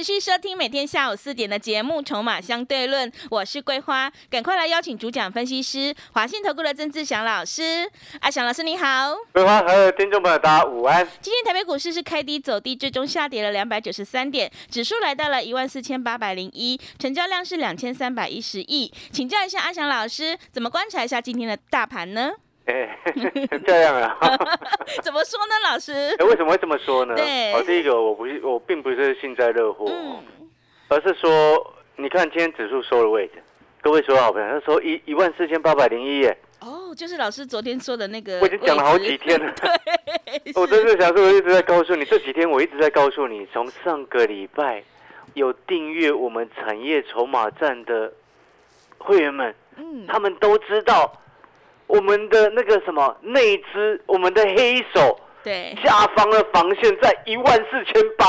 持续收听每天下午四点的节目《筹码相对论》，我是桂花，赶快来邀请主讲分析师华信投顾的曾志祥老师。阿祥老师你好，桂花还有听众朋友大家午安。今天台北股市是开低走低，最终下跌了两百九十三点，指数来到了一万四千八百零一，成交量是两千三百一十亿。请教一下阿祥老师，怎么观察一下今天的大盘呢？哎，这样啊？怎么说呢，老师？哎，为什么会这么说呢？对哦，第一个，我不是，我并不是幸灾乐祸，嗯，而是说，你看今天指数收了位置，各位所有好朋友，他说一一万四千八百零一耶，哦，就是老师昨天说的那个，我已经讲了好几天了。对，我真是想说，我一直在告诉你，这几天我一直在告诉你，从上个礼拜有订阅我们产业筹码站的会员们，嗯，他们都知道我们的那个什么内资，我们的黑手。对，下方的防线在一万四千八。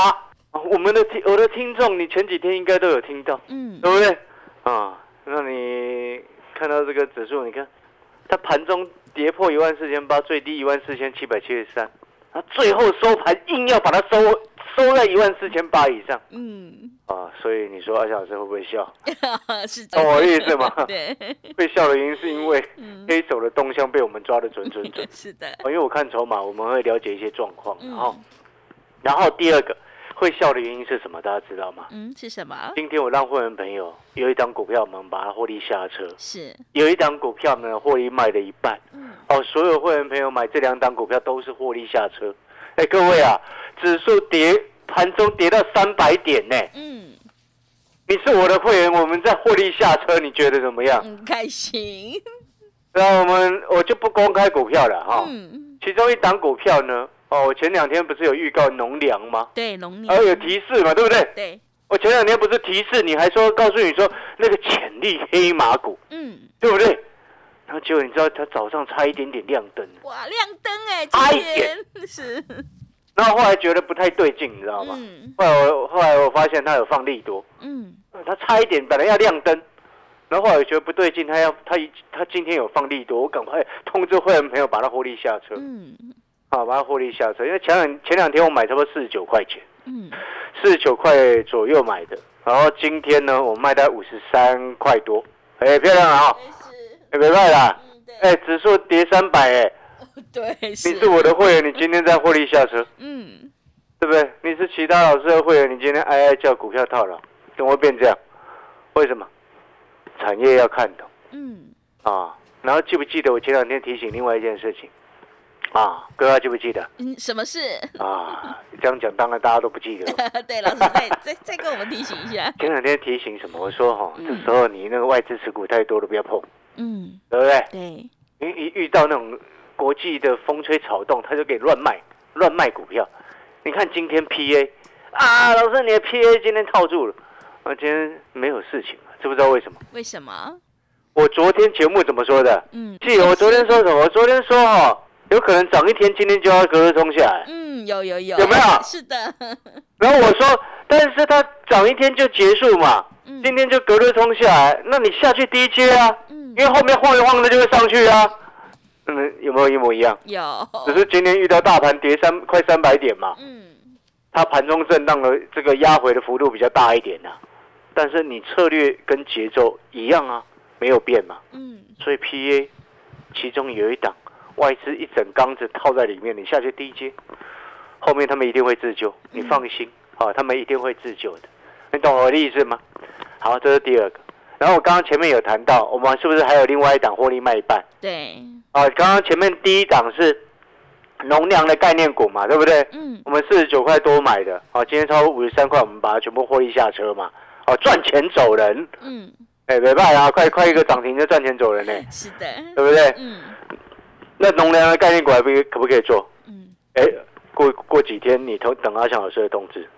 我们的听我的听众，你前几天应该都有听到，嗯，对不对？啊，那你看到这个指数，你看它盘中跌破一万四千八，最低一万四千七百七十三，它最后收盘硬要把它收收在一万四千八以上嗯，啊。所以你说阿小老师会不会笑？是懂我的意思吗？对，被笑的原因是因为嗯，黑手的动向被我们抓的准准准。是的，哦因为我看筹码，我们会了解一些状况，然后嗯，然后第二个会笑的原因是什么？大家知道吗？嗯，是什么？今天我让会员朋友有一档股票，我们把它获利下车；是，有一档股票呢，获利卖了一半。嗯，哦，所有会员朋友买这两档股票都是获利下车。哎，各位啊，指数跌盘中跌到三百点呢，嗯，你是我的会员，我们在获利下车，你觉得怎么样？很开心，那我们我就不公开股票了哈。嗯，其中一档股票呢，哦，我前两天不是有预告农粮吗？对，农粮。哦有提示嘛，对不对？对，我前两天不是提示你，还说告诉你说那个潜力黑马股，嗯，对不对？然后结果你知道它早上差一点点亮灯，哇，亮灯哎，差一点是，然后 后来觉得不太对劲，你知道吗？嗯后来我后来我发现它有放利多，嗯，它差一点本来要亮灯，然后后来我觉得不对劲，它要它它今天有放利多，我赶快通知会员朋友把它获利下车，嗯啊，把它获利下车，因为前两前两天我买差不多四十九块钱。嗯，四十九块左右买的，然后今天呢，我卖在五十三块多，哎，漂亮啊、是，哎，没卖啦，哎，指数跌三百，哎，对，你是我的会员，你今天在获利下车，嗯，对不对？你是其他老师的会员，你今天哀哀叫股票套牢，怎么会变这样？为什么？产业要看懂嗯，啊。然后记不记得我前两天提醒另外一件事情啊？各位记不记得嗯，什么事？啊？这样讲当然大家都不记得了。对，老师再再再跟我们提醒一下，前两天提醒什么？我说哈，嗯这时候你那个外资持股太多了不要碰，嗯，对不对？对，因为一遇到那种国际的风吹草动，他就给乱卖，乱卖股票。你看今天 PA 啊，老师你的 PA 今天套住了，啊，今天没有事情了，知不知道为什么？为什么？我昨天节目怎么说的？嗯，记得我昨天说什么？我昨天说哦，有可能涨一天，今天就要隔日冲下来。嗯，有有有，有没有？是的，然后我说，但是它涨一天就结束嘛，嗯。今天就隔日冲下来，那你下去低阶啊，嗯。因为后面晃一晃的就会上去啊。嗯，有没有一模一样？有，只是今天遇到大盘跌三快三百点嘛，嗯。它盘中震荡的这个压回的幅度比较大一点呐、但是你策略跟节奏一样啊，没有变嘛。嗯。所以 PA 其中有一档外资一整缸子套在里面，你下去低接，后面他们一定会自救，你放心啊，他们一定会自救的，你懂我的意思吗？好，这是第二个。然后我刚刚前面有谈到，我们是不是还有另外一档获利卖一半？对，啊，刚刚前面第一档是农粮的概念股嘛，对不对？嗯我们四十九块多买的，啊，今天超过五十三块，我们把它全部获利下车嘛，哦、赚钱走人，嗯，哎，没办法啊，快快一个涨停就赚钱走人呢，是的，对不对？嗯那农粮的概念股还不可不可以做？嗯哎，过过几天你等等阿翔老师的通知，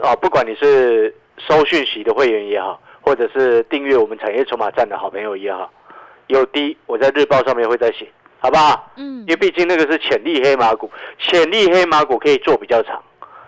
啊，不管你是收讯息的会员也好，或或者是订阅我们产业筹码站的好朋友也好，有低我在日报上面会再写，好不好？嗯因为毕竟那个是潜力黑马股，潜力黑马股可以做比较长，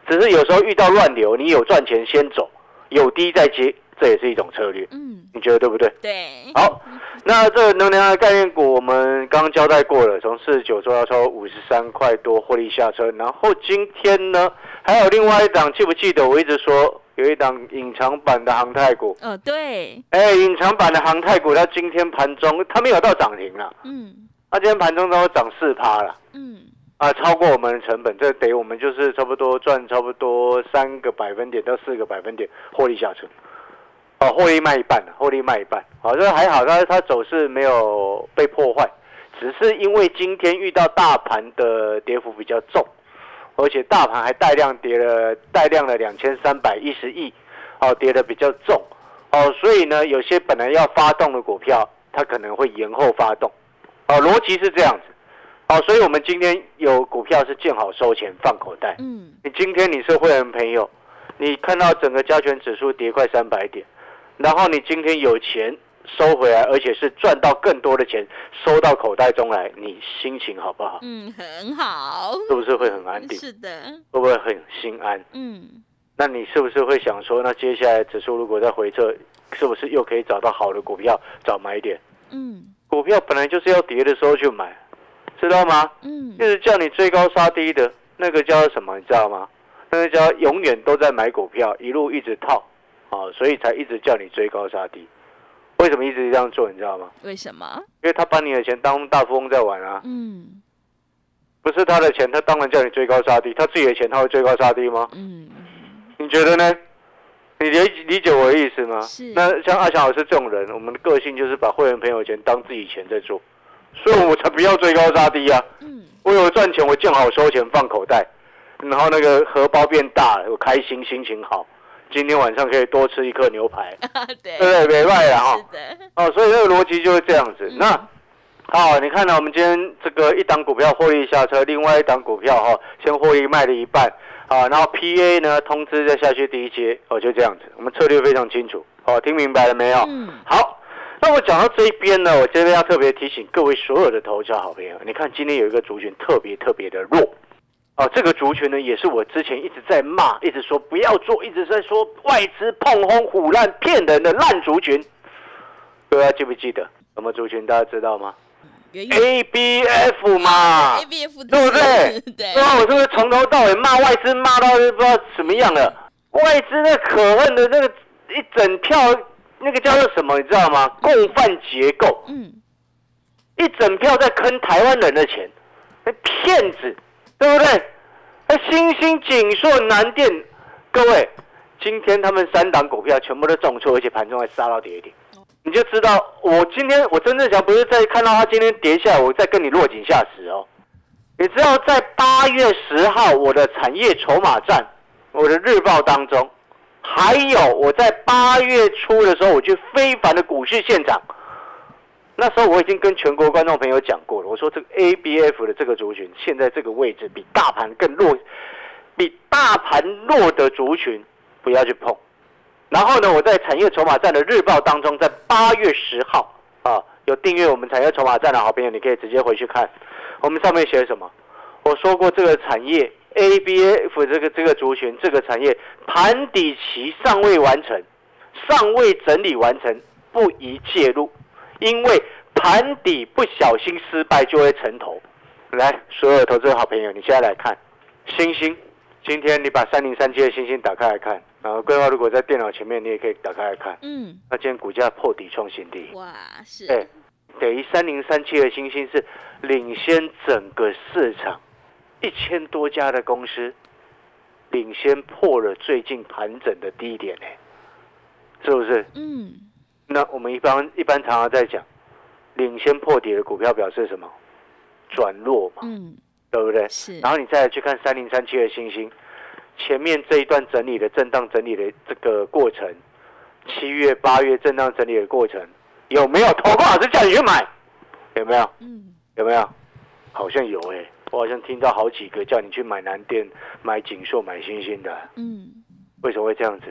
只是有时候遇到乱流，你有赚钱先走，有低再接，这也是一种策略，嗯，你觉得对不对？对，好，那这能量的概念股，我们刚刚交代过了，从四十九周到超五十三块多获利下车。然后今天呢，还有另外一档，记不记得我一直说有一档隐藏版的航太股？哦对，哎，隐藏版的航太股，它今天盘中它没有到涨停了，嗯它今天盘中都涨四趴了。嗯啊，超过我们的成本，这得我们就是差不多赚差不多三个百分点到四个百分点获利下车，哦，获利卖一半，获利卖一半，好、这还好，它它走势没有被破坏，只是因为今天遇到大盘的跌幅比较重，而且大盘还带量跌了带量了两千三百一十亿，哦，跌的比较重，哦，所以呢，有些本来要发动的股票，它可能会延后发动，哦，逻辑是这样子。哦，所以我们今天有股票是见好收钱放口袋。嗯你今天你是会员朋友，你看到整个加权指数跌快三百点，然后你今天有钱收回来，而且是赚到更多的钱收到口袋中来，你心情好不好？嗯，很好，是不是会很安定？是的，会不会很心安？嗯那你是不是会想说，那接下来指数如果再回撤，是不是又可以找到好的股票找买点？嗯股票本来就是要跌的时候去买，知道吗？嗯就是叫你追高杀低的那个叫什么，你知道吗？那个叫永远都在买股票，一路一直套，啊，所以才一直叫你追高杀低。为什么一直这样做，你知道吗？为什么？因为他把你的钱当大富翁在玩啊，嗯不是他的钱，他当然叫你追高杀低。他自己的钱，他会追高杀低吗？嗯你觉得呢？你理理解我的意思吗？是那像阿强老师这种人，我们的个性就是把会员朋友钱当自己钱在做，所以我才不要追高杀低啊。嗯我有赚钱，我见好收钱放口袋，然后那个荷包变大了，我开心，心情好。今天晚上可以多吃一颗牛排，对。对不对？没卖了哈。哦，所以这个逻辑就是这样子。嗯。那好，你看到我们今天这个一档股票获利下车，另外一档股票哈、先获利卖了一半，啊，然后 PA 呢通知再下去第一阶，哦，就这样子，我们策略非常清楚，哦，听明白了没有？嗯。好，那我讲到这一边呢，我这边要特别提醒各位所有的投资好朋友，你看今天有一个族群特别特别的弱，哦，这个族群呢也是我之前一直在骂，一直说不要做，一直在说外资碰轰、虎烂、骗人的烂族群，各位还记不记得什么族群？大家知道吗圆圆？ABF 嘛 A，B F 对不对？对，那我是不是从头到尾骂外资，骂到不知道什么样了？外资那可恨的那个一整票，那个叫做什么？你知道吗？共犯结构，嗯一整票在坑台湾人的钱，那骗子，对不对？那星星、锦硕、南电，各位，今天他们三档股票全部都重挫，而且盘中还杀到跌停，你就知道我今天我真正想不是在看到它今天跌下来，我再跟你落井下石哦。你知道在八月十号我的产业筹码站，我的日报当中，还有我在八月初的时候，我去非凡的股市现场。那时候我已经跟全国观众朋友讲过了，我说这个 ABF 的这个族群现在这个位置比大盘更弱，比大盘弱的族群不要去碰。然后呢，我在产业筹码站的日报当中，在八月十号啊，有订阅我们产业筹码站的好朋友，你可以直接回去看，我们上面写什么？我说过这个产业 ABF 这个这个族群这个产业盘底期尚未完成，尚未整理完成，不宜介入。因为盘底不小心失败就会成头。来，所有投资者好朋友，你现在来看星星。今天你把三零三七的星星打开来看，然后规划如果在电脑前面，你也可以打开来看。嗯，那今天股价破底创新低，哇，是，对，等于三零三七的星星是领先整个市场一千多家的公司，领先破了最近盘整的低点呢，是不是？嗯那我们一般一般常常在讲，领先破底的股票表示什么？转弱嘛，嗯，对不对？是，然后你再来去看三零三七的星星，前面这一段整理的震荡整理的这个过程，七月八月震荡整理的过程，有没有投顾老师叫你去买？有没有？嗯有没有？好像有诶、我好像听到好几个叫你去买南电、买锦硕、买星星的，嗯为什么会这样子？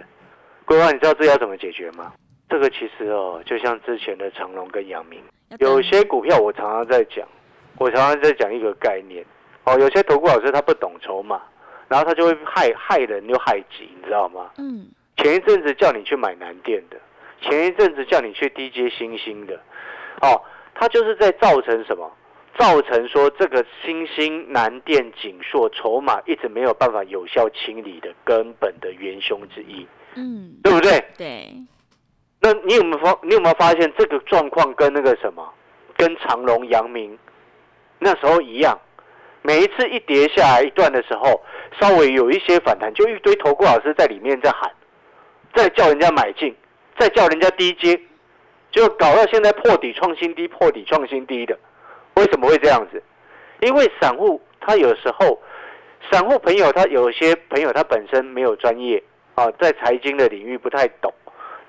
规划，你知道这要怎么解决吗？这个其实哦，就像之前的长隆跟阳明，有些股票我常常在讲，我常常在讲一个概念哦，有些投顾老师他不懂筹码，然后他就会害害人又害己，你知道吗？嗯前一阵子叫你去买南电的，前一阵子叫你去低阶新星的，哦，他就是在造成什么？造成说这个新兴、南电、锦硕筹码一直没有办法有效清理的根本的元凶之一，嗯，对不对？对，那你有没有发？你有没有发现这个状况跟那个什么，跟长隆、阳明那时候一样？每一次一跌下来一段的时候，稍微有一些反弹，就一堆投顾老师在里面在喊，再叫人家买进，再叫人家低接，就搞到现在破底创新低，破底创新低的。为什么会这样子？因为散户他有时候，散户朋友他有些朋友他本身没有专业啊，在财经的领域不太懂。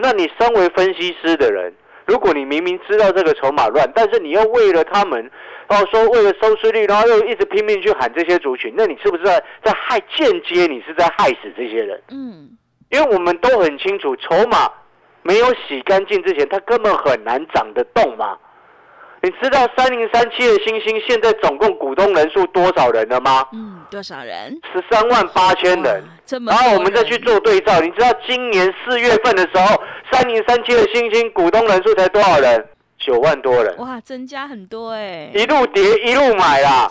那你身为分析师的人，如果你明明知道这个筹码乱，但是你又为了他们，哦说为了收视率，然后又一直拼命去喊这些族群，那你是不是在在害间接你是在害死这些人？嗯因为我们都很清楚，筹码没有洗干净之前，它根本很难涨得动嘛。你知道三零三七的星星现在总共股东人数多少人了吗？嗯，多少人？十三万八千人。这么然后我们再去做对照，你知道今年四月份的时候，三零三七的星星股东人数才多少人？九万多人，哇，增加很多哎，一路跌一路买啦，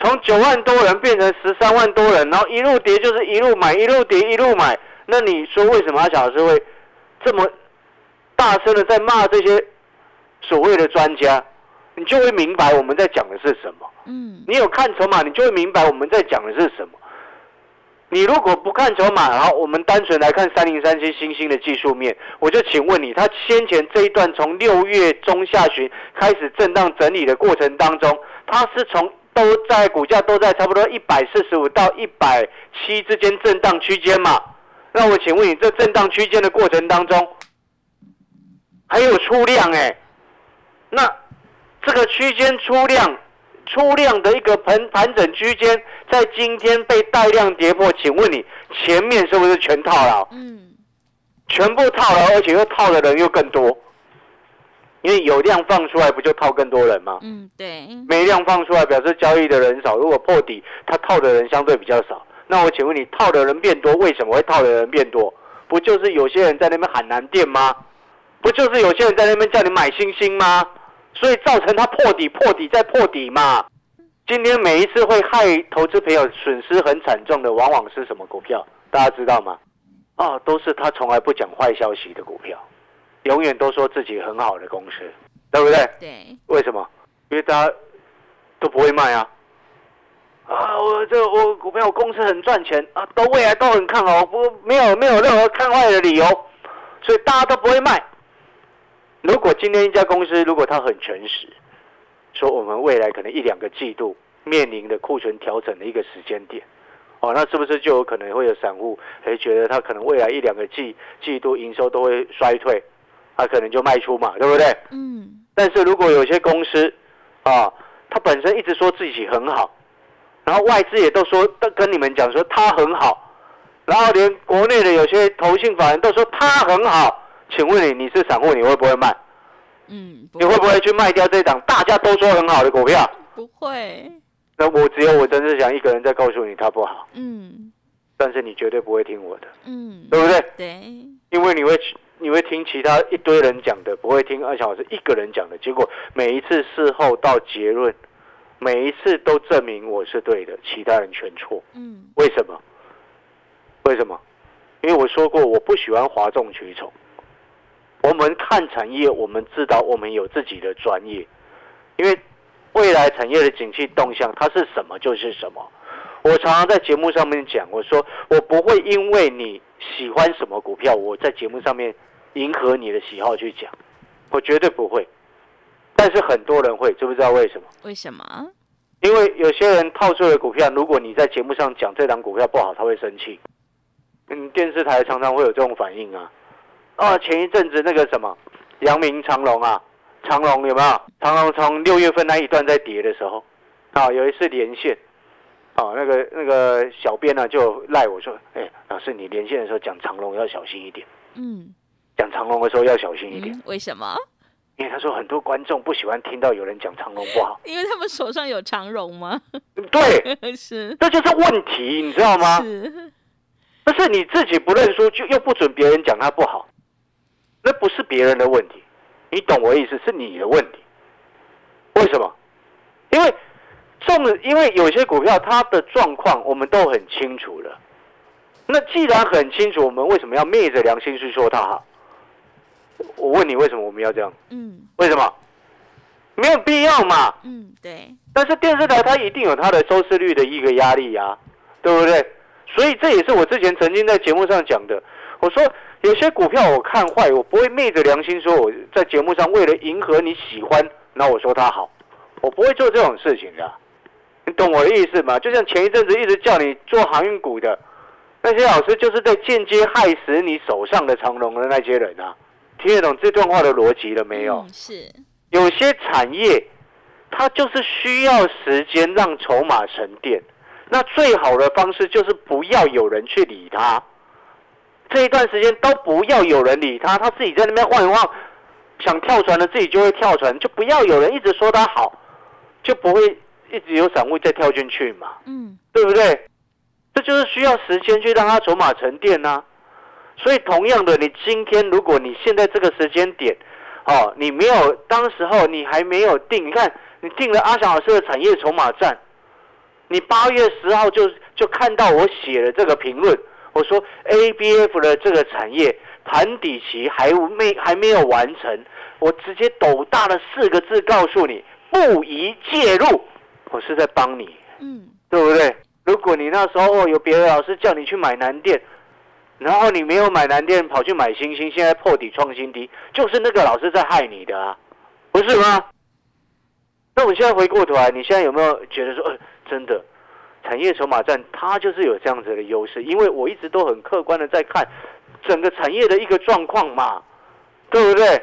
从九万多人变成十三万多人，然后一路跌就是一路买，一路跌一路买。那你说为什么阿小老师会这么大声的在骂这些所谓的专家？你就会明白我们在讲的是什么。嗯你有看筹码，你就会明白我们在讲的是什么。你如果不看筹码，然后我们单纯来看三零三七星星的技术面，我就请问你，它先前这一段从六月中下旬开始震荡整理的过程当中，它是从都在股价都在差不多一百四十五到一百七之间震荡区间嘛？那我请问你，这震荡区间的过程当中，还有出量哎、那这个区间出量，出量的一个盘盘整区间，在今天被带量跌破，请问你前面是不是全套牢？嗯全部套牢，而且又套的人又更多，因为有量放出来，不就套更多人吗？嗯，对，没量放出来，表示交易的人少。如果破底，他套的人相对比较少。那我请问你，套的人变多，为什么会套的人变多？不就是有些人在那边喊难店吗？不就是有些人在那边叫你买星星吗？所以造成他破底、破底再破底嘛。今天每一次会害投资朋友损失很惨重的，往往是什么股票？大家知道吗？哦，都是他从来不讲坏消息的股票，永远都说自己很好的公司，对不对？对，为什么？因为大家都不会卖啊。啊，我这我股票公司很赚钱啊，都未来都很看好，不没有没有任何看坏的理由，所以大家都不会卖。如果今天一家公司如果它很诚实，说我们未来可能一两个季度面临的库存调整的一个时间点，哦，那是不是就有可能会有散户哎觉得他可能未来一两个季季度营收都会衰退，他可能就卖出嘛，对不对？嗯但是如果有些公司啊，它本身一直说自己很好，然后外资也都说都跟你们讲说它很好，然后连国内的有些投信法人都说它很好，请问你你是散户，你会不会卖？嗯，你会不会去卖掉这档大家都说很好的股票？不会？那我只有我真是想一个人在告诉你它不好，嗯但是你绝对不会听我的，嗯，对不对？对，因为你会你会听其他一堆人讲的，不会听二小老师一个人讲的。结果每一次事后到结论，每一次都证明我是对的，其他人全错。嗯为什么？为什么？因为我说过，我不喜欢哗众取宠。我们看产业，我们知道我们有自己的专业，因为未来产业的景气动向，它是什么就是什么。我常常在节目上面讲，我说我不会因为你喜欢什么股票，我在节目上面迎合你的喜好去讲，我绝对不会。但是很多人会，知不知道为什么？为什么？因为有些人套出的股票，如果你在节目上讲这档股票不好，他会生气。嗯，电视台常常会有这种反应啊。啊，前一阵子那个什么，阳明长隆啊，长隆有没有？长隆从六月份那一段在跌的时候，啊，有一次连线，啊，那个那个小编呢、就赖我说，哎，老师你连线的时候讲长隆要小心一点，嗯讲长隆的时候要小心一点，嗯，为什么？因为他说很多观众不喜欢听到有人讲长隆不好。因为他们手上有长龙吗？对，是这就是问题，你知道吗？是，但是你自己不认输，就又不准别人讲他不好，那不是别人的问题，你懂我意思？是你的问题。为什么？因为中了，因为有些股票它的状况我们都很清楚了。那既然很清楚，我们为什么要昧着良心去说它好？我问你，为什么我们要这样？嗯为什么？没有必要嘛。嗯，对，但是电视台它一定有它的收视率的一个压力呀、对不对？所以这也是我之前曾经在节目上讲的。我说有些股票我看坏，我不会昧着良心说我在节目上为了迎合你喜欢，那我说它好，我不会做这种事情的。你懂我的意思吗？就像前一阵子一直叫你做航运股的那些老师，就是在间接害死你手上的长龙的那些人啊。听得懂这段话的逻辑了没有？嗯是，有些产业，它就是需要时间让筹码沉淀。那最好的方式就是不要有人去理它，这一段时间都不要有人理他，他自己在那边晃一晃，想跳船的自己就会跳船，就不要有人一直说他好，就不会一直有散户再跳进去嘛，嗯。对不对？这就是需要时间去让他筹码沉淀呐、所以同样的，你今天如果你现在这个时间点，哦，你没有当时候你还没有定，你看你定了阿翔老师的产业筹码站，你八月十号就就看到我写了这个评论，我说 A B F 的这个产业盘底期还没还没有完成，我直接斗大的四个字告诉你，不宜介入，我是在帮你。嗯对不对？如果你那时候哦有别的老师叫你去买南电，然后你没有买南电，跑去买星星，现在破底创新低，就是那个老师在害你的啊，不是吗？那我们现在回过头来，你现在有没有觉得说，呃，真的产业筹码战它就是有这样子的优势？因为我一直都很客观的在看整个产业的一个状况嘛，对不对？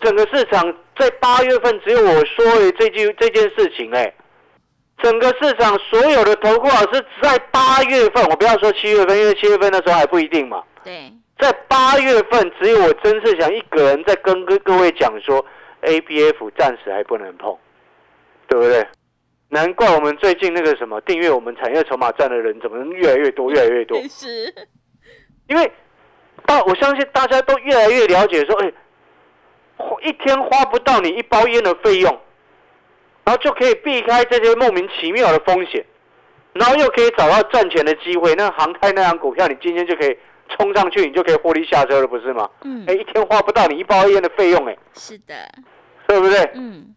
整个市场在八月份只有我说了这句这件事情、哎。整个市场所有的投顾老师在八月份，我不要说七月份，因为七月份那时候还不一定嘛。对，在八月份，只有我曾世祥一个人在跟各各位讲说，A B F 暂时还不能碰，对不对？难怪我们最近那个什么订阅我们产业筹码站的人怎么越来越多，越来越多，是，因为大我相信大家都越来越了解说，哎，花一天花不到你一包烟的费用，然后就可以避开这些莫名其妙的风险，然后又可以找到赚钱的机会。那航太那张股票，你今天就可以冲上去，你就可以获利下车了，不是吗？嗯哎，一天花不到你一包烟的费用，哎，是的，对不对？嗯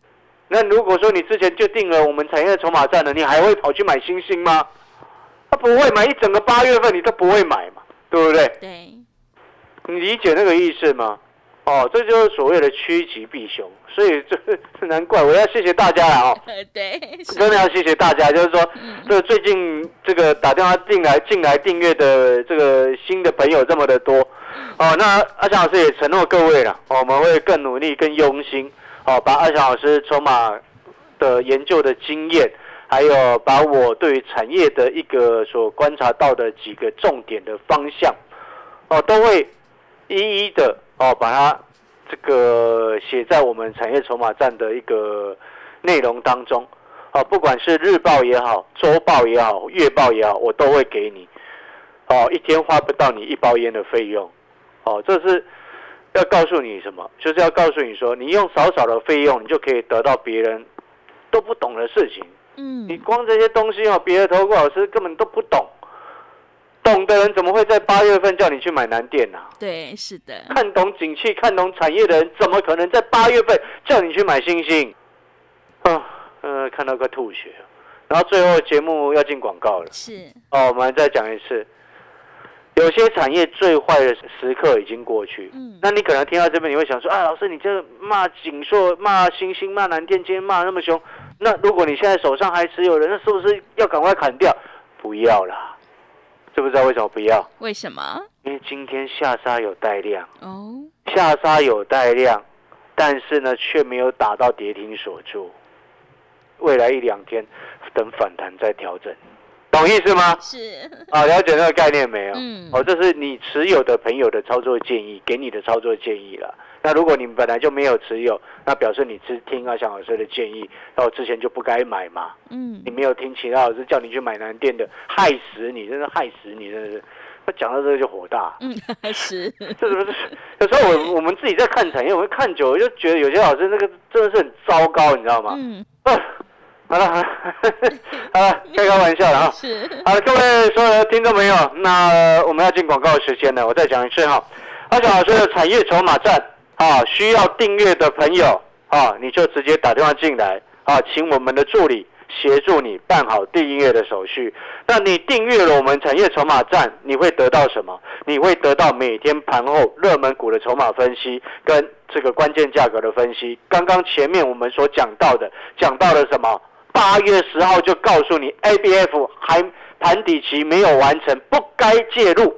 那如果说你之前就定了我们产业筹码站了，你还会跑去买星星吗？他不会买，一整个八月份你都不会买嘛，对不对？对，你理解那个意思吗？哦，这就是所谓的趋吉避凶，所以这是难怪我要谢谢大家了哦，呃 对，真的要谢谢大家，就是说嗯这最近这个打电话进来进来订阅的这个新的朋友这么的多，哦，那阿强老师也承诺各位了，哦我们会更努力、更用心，哦，把二翔老师筹码的研究的经验，还有把我对于产业的一个所观察到的几个重点的方向，哦，都会一一的哦把它这个写在我们产业筹码站的一个内容当中。哦，不管是日报也好，周报也好，月报也好，我都会给你。哦，一天花不到你一包烟的费用。哦，这是要告诉你什么？就是要告诉你说，你用少少的费用，你就可以得到别人都不懂的事情。嗯你嗯光这些东西哦，别的投顾老师根本都不懂。懂的人怎么会在八月份叫你去买南电呢、对，是的，看懂景气、看懂产业的人，怎么可能在八月份叫你去买星星？啊，呃，看到个吐血。然后最后节目要进广告了是，哦，我们再讲一次，有些产业最坏的时刻已经过去。嗯那你可能听到这边，你会想说，啊，老师，你这骂锦硕、骂星星、骂南电，今天骂那么凶，那如果你现在手上还持有人，那是不是要赶快砍掉？不要啦，知不知道为什么不要？为什么？因为今天下杀有带量。哦，下杀有带量，但是呢却没有打到跌停锁住。未来一两天等反弹再调整，懂意思吗？是，啊，了解那个概念没有？嗯哦，这是你持有的朋友的操作建议，给你的操作建议了。那如果你本来就没有持有，那表示你只听阿翔老师的建议，那我之前就不该买嘛。嗯你没有听其他老师叫你去买南电的，害死你，真的害死你，真的是。他讲到这个就火大，嗯，是，这是不是？有时候我我们自己在看产业，我们看久了就觉得有些老师那个真的是很糟糕，你知道吗？嗯，啊，好了 好了，好了，开个玩笑了啊。是，好了，各位所有的听众朋友，那我们要进广告时间了，我再讲一次哈。阿翔老师的产业筹码站啊，需要订阅的朋友啊，你就直接打电话进来啊，请我们的助理协助你办好订阅的手续。那你订阅了我们产业筹码站，你会得到什么？你会得到每天盘后热门股的筹码分析跟这个关键价格的分析。刚刚前面我们所讲到的，讲到了什么？八月十号就告诉你，ABF 还盘底期没有完成，不该介入，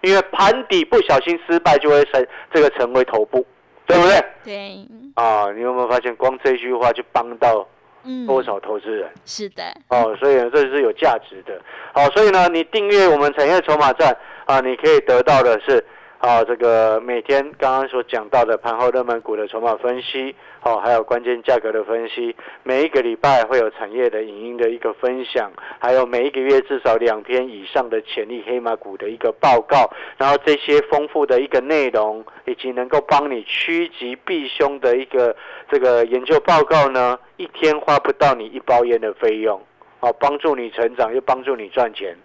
因为盘底不小心失败就会成这个成为头部，对不对？对，啊，你有没有发现，光这句话就帮到嗯，多少投资人？是的，哦，所以呢，这是有价值的。好，所以呢，你订阅我们产业筹码站啊，你可以得到的是啊，这个每天刚刚所讲到的盘后热门股的筹码分析，哦，还有关键价格的分析。每一个礼拜会有产业的影音的一个分享，还有每一个月至少两篇以上的潜力黑马股的一个报告。然后这些丰富的一个内容，以及能够帮你趋吉避凶的一个这个研究报告呢，一天花不到你一包烟的费用。啊，帮助你成长又帮助你赚钱，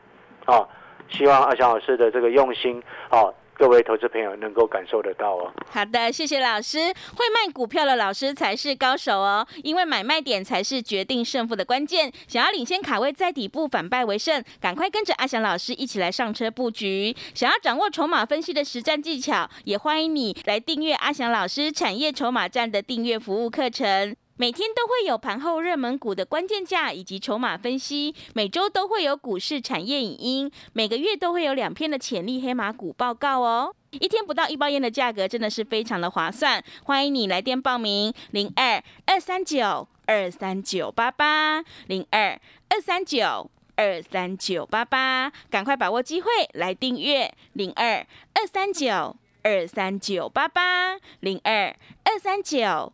啊，希望阿翔老师的这个用心，啊，各位投资朋友能够感受得到哦。好的，谢谢老师。会卖股票的老师才是高手哦，因为买卖点才是决定胜负的关键。想要领先卡位在底部，反败为胜，赶快跟着阿翔老师一起来上车布局。想要掌握筹码分析的实战技巧，也欢迎你来订阅阿翔老师产业筹码站的订阅服务课程。每天都会有盘后热门股的关键价以及筹码分析，每周都会有股市产业影音，每个月都会有两篇的潜力黑马股报告哦。一天不到一包烟的价格真的是非常的划算，欢迎你来电报名零二二三九二三九八八零二二三九二三九八八，赶快把握机会来订阅零二二三九二三九八八零二二三九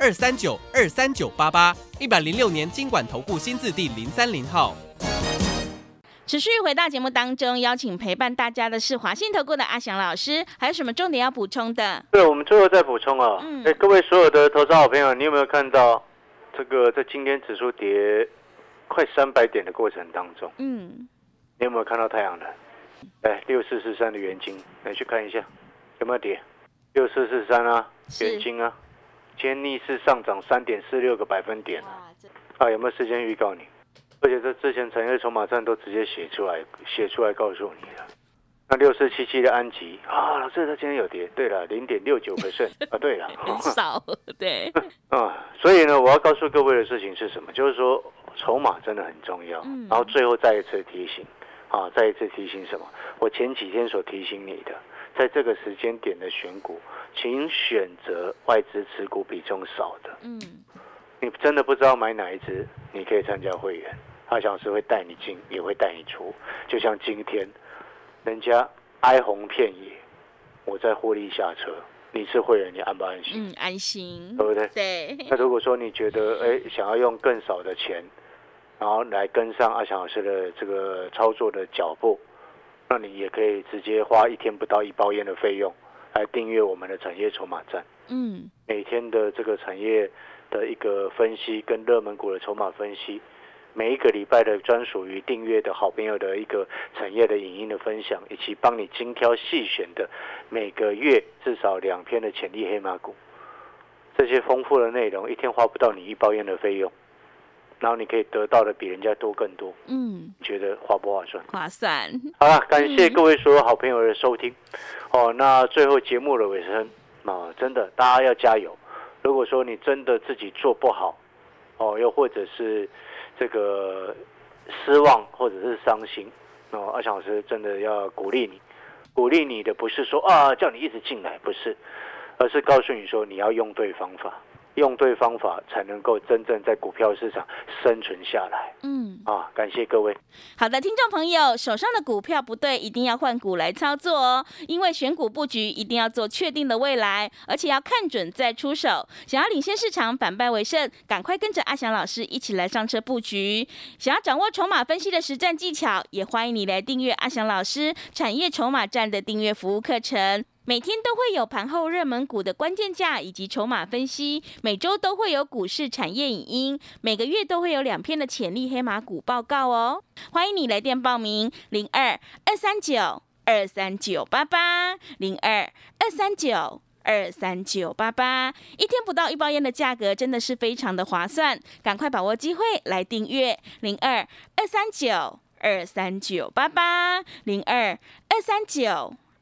二三九二三九八八，一百零六年经管投顾新字第零三零号。持续回到节目当中，邀请陪伴大家的是华信投顾的阿翔老师，还有什么重点要补充的？对，我们最后再补充啊，嗯哎、各位所有的投资好朋友，你有没有看到这个在今天指数跌快三百点的过程当中，嗯，你有没有看到太阳能？哎，六四四三的元金，来去看一下有没有跌？六四四三啊，是元金啊，今天逆势上涨三点四六个百分点啊。啊，有没有时间预告你？而且这之前产业筹码站都直接写出来，写出来告诉你了。那六四七七的安吉啊，老师他今天有跌，对了，零点六九 percent 啊，对了，很少，对，啊，所以呢，我要告诉各位的事情是什么？就是说筹码真的很重要。嗯然后最后再一次提醒，啊，再一次提醒什么？我前几天所提醒你的，在这个时间点的选股，请选择外资持股比重少的。嗯，你真的不知道买哪一支，你可以参加会员，阿翔老师会带你进，也会带你出。就像今天，人家哀鸿遍野，我在获利下车，你是会员，你安不安心？嗯，安心对，不对？对，那如果说你觉得哎想要用更少的钱，然后来跟上阿翔老师的这个操作的脚步，那你也可以直接花一天不到一包烟的费用来订阅我们的产业筹码站。嗯，每天的这个产业的一个分析跟热门股的筹码分析，每一个礼拜的专属于订阅的好朋友的一个产业的影音的分享，以及帮你精挑细选的每个月至少两篇的潜力黑马股，这些丰富的内容，一天花不到你一包烟的费用，然后你可以得到的比人家多更多，嗯，你觉得划不划算？划算。好了，感谢各位所有好朋友的收听。哦，那最后节目的尾声啊，真的大家要加油。如果说你真的自己做不好，哦，又或者是这个失望或者是伤心，哦，阿强老师真的要鼓励你。鼓励你的不是说啊叫你一直进来，不是，而是告诉你说你要用对方法。用对方法才能够真正在股票市场生存下来。嗯，啊，感谢各位。好的，听众朋友，手上的股票不对，一定要换股来操作哦。因为选股布局一定要做确定的未来，而且要看准再出手。想要领先市场，反败为胜，赶快跟着阿翔老师一起来上车布局。想要掌握筹码分析的实战技巧，也欢迎你来订阅阿翔老师产业筹码站的订阅服务课程。每天都会有盘后热门股的关键价以及筹码分析，每周都会有股市产业影音，每个月都会有两篇的潜力黑马股报告哦。欢迎你来电报名：零二二三九二三九八八零二二三九二三九八八。一天不到一包烟的价格，真的是非常的划算，赶快把握机会来订阅零二二三九二三九八八零二二三九。